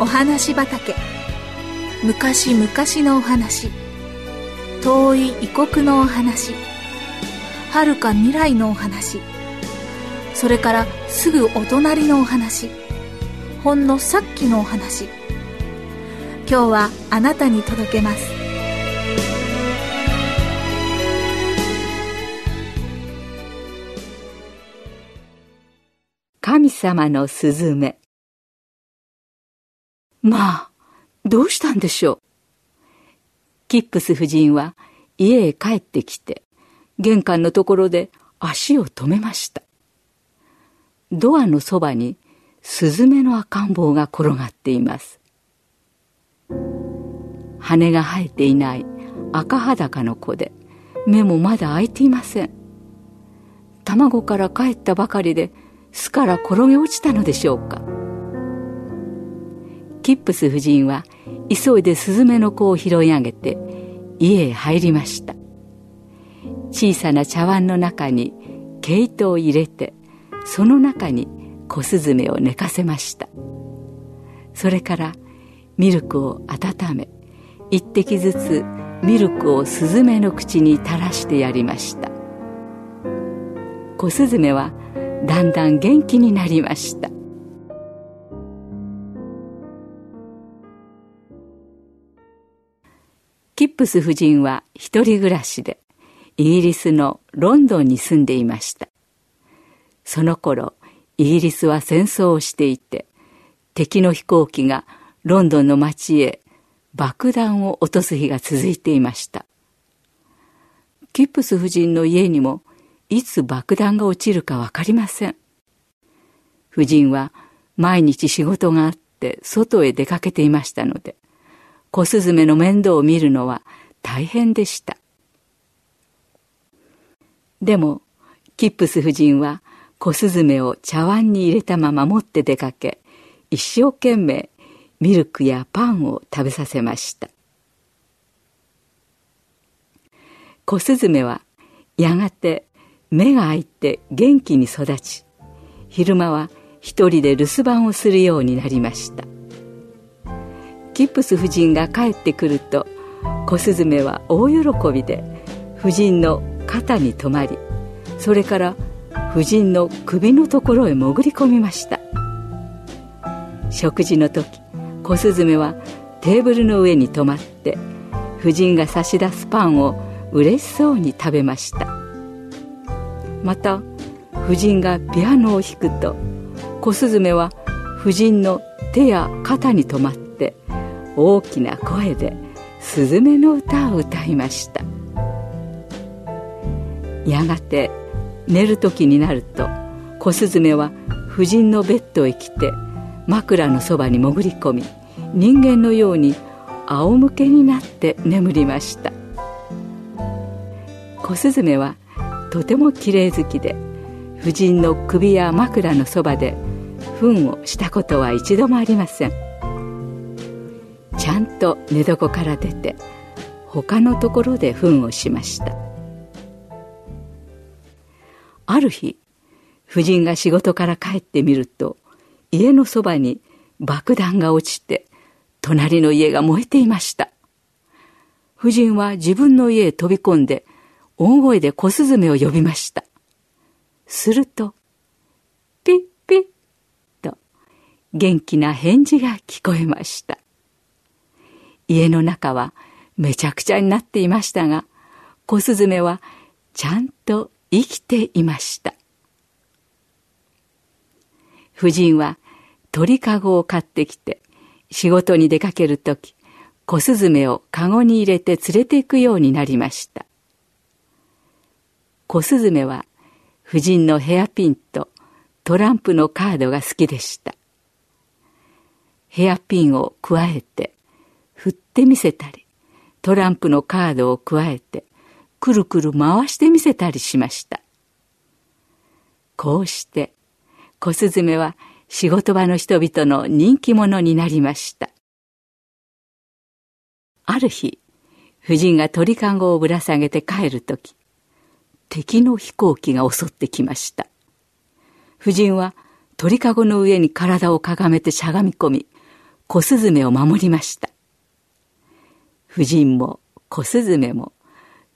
お話畑。昔々のお話。遠い異国のお話。遥か未来のお話。それからすぐお隣のお話。ほんのさっきのお話。今日はあなたに届けます。神様のすずめまあどうしたんでしょう？キップス夫人は家へ帰ってきて玄関のところで足を止めました。ドアのそばにスズメの赤ん坊が転がっています。羽が生えていない赤裸の子で目もまだ開いていません。卵から帰ったばかりで巣から転げ落ちたのでしょうか。キップス夫人は急いでスズメの子を拾い上げて家へ入りました。小さな茶碗の中に毛糸を入れてその中に小スズメを寝かせました。それからミルクを温め一滴ずつミルクをスズメの口に垂らしてやりました。小スズメはだんだん元気になりました。キップス夫人は一人暮らしでイギリスのロンドンに住んでいました。その頃イギリスは戦争をしていて敵の飛行機がロンドンの街へ爆弾を落とす日が続いていました。キップス夫人の家にもいつ爆弾が落ちるかわかりません。夫人は毎日仕事があって外へ出かけていましたので小スズメの面倒を見るのは大変でした。でも、キップス夫人は小スズメを茶碗に入れたまま持って出かけ、一生懸命ミルクやパンを食べさせました。小スズメはやがて目が開いて元気に育ち、昼間は一人で留守番をするようになりました。キップス夫人が帰ってくると小スズメは大喜びで夫人の肩に止まりそれから夫人の首のところへ潜り込みました。食事の時小スズメはテーブルの上に止まって夫人が差し出すパンを嬉しそうに食べました。また夫人がピアノを弾くと小スズメは夫人の手や肩に止まって大きな声でスズメの歌を歌いました。やがて寝る時になると小スズメは夫人のベッドへ来て枕のそばに潜り込み人間のように仰向けになって眠りました。小スズメはとてもきれい好きで夫人の首や枕のそばで糞をしたことは一度もありません。ちゃんと寝床から出て他のところで糞をしました。ある日夫人が仕事から帰ってみると家のそばに爆弾が落ちて隣の家が燃えていました。夫人は自分の家へ飛び込んで大声で小スズメを呼びました。するとピッピッと元気な返事が聞こえました。家の中はめちゃくちゃになっていましたが、小スズメはちゃんと生きていました。夫人は鳥かごを買ってきて仕事に出かけるとき、小スズメをかごに入れて連れて行くようになりました。小スズメは夫人のヘアピンとトランプのカードが好きでした。ヘアピンを加えて振ってみせたり、トランプのカードを加えて、くるくる回してみせたりしました。こうして、小スズメは仕事場の人々の人気者になりました。ある日、夫人が鳥かごをぶら下げて帰るとき、敵の飛行機が襲ってきました。夫人は鳥かごの上に体をかがめてしゃがみ込み、小スズメを守りました夫人も小スズメも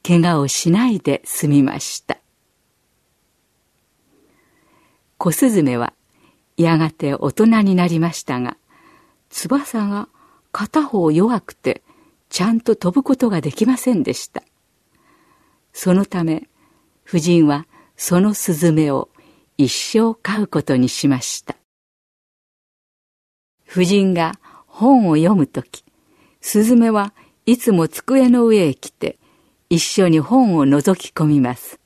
怪我をしないで済みました。小スズメはやがて大人になりましたが翼が片方弱くてちゃんと飛ぶことができませんでした。そのため夫人はそのスズメを一生飼うことにしました。夫人が本を読むときスズメはいつも机の上へ来て一緒に本を覗き込みます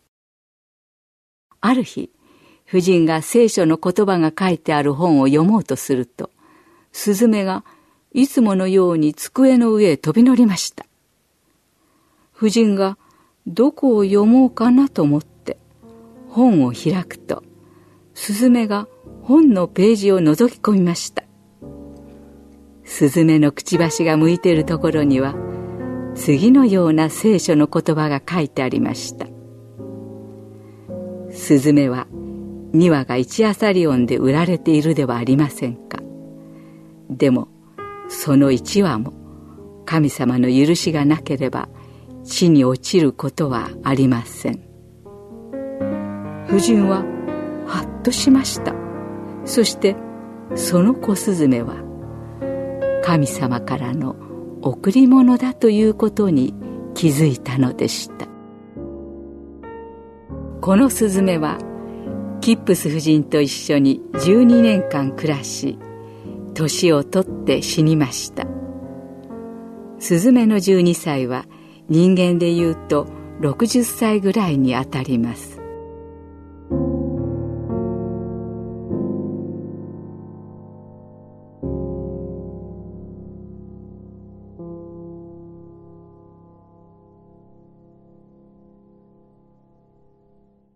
ある日夫人が聖書の言葉が書いてある本を読もうとするとスズメがいつものように机の上へ飛び乗りました。夫人がどこを読もうかなと思って本を開くと、スズメが本のページを覗き込みました。スズメのくちばしが向いているところには、次のような聖書の言葉が書いてありました。スズメは2羽が一アサリオンで売られているではありませんか。でもその一羽も神様の許しがなければ地に落ちることはありません夫人ははっとしましたそしてその小スズメは神様からの贈り物だということに気づいたのでした。このスズメはキップス夫人と一緒に12年間暮らし年を取って死にました。スズメの12歳は人間でいうと60歳ぐらいにあたります。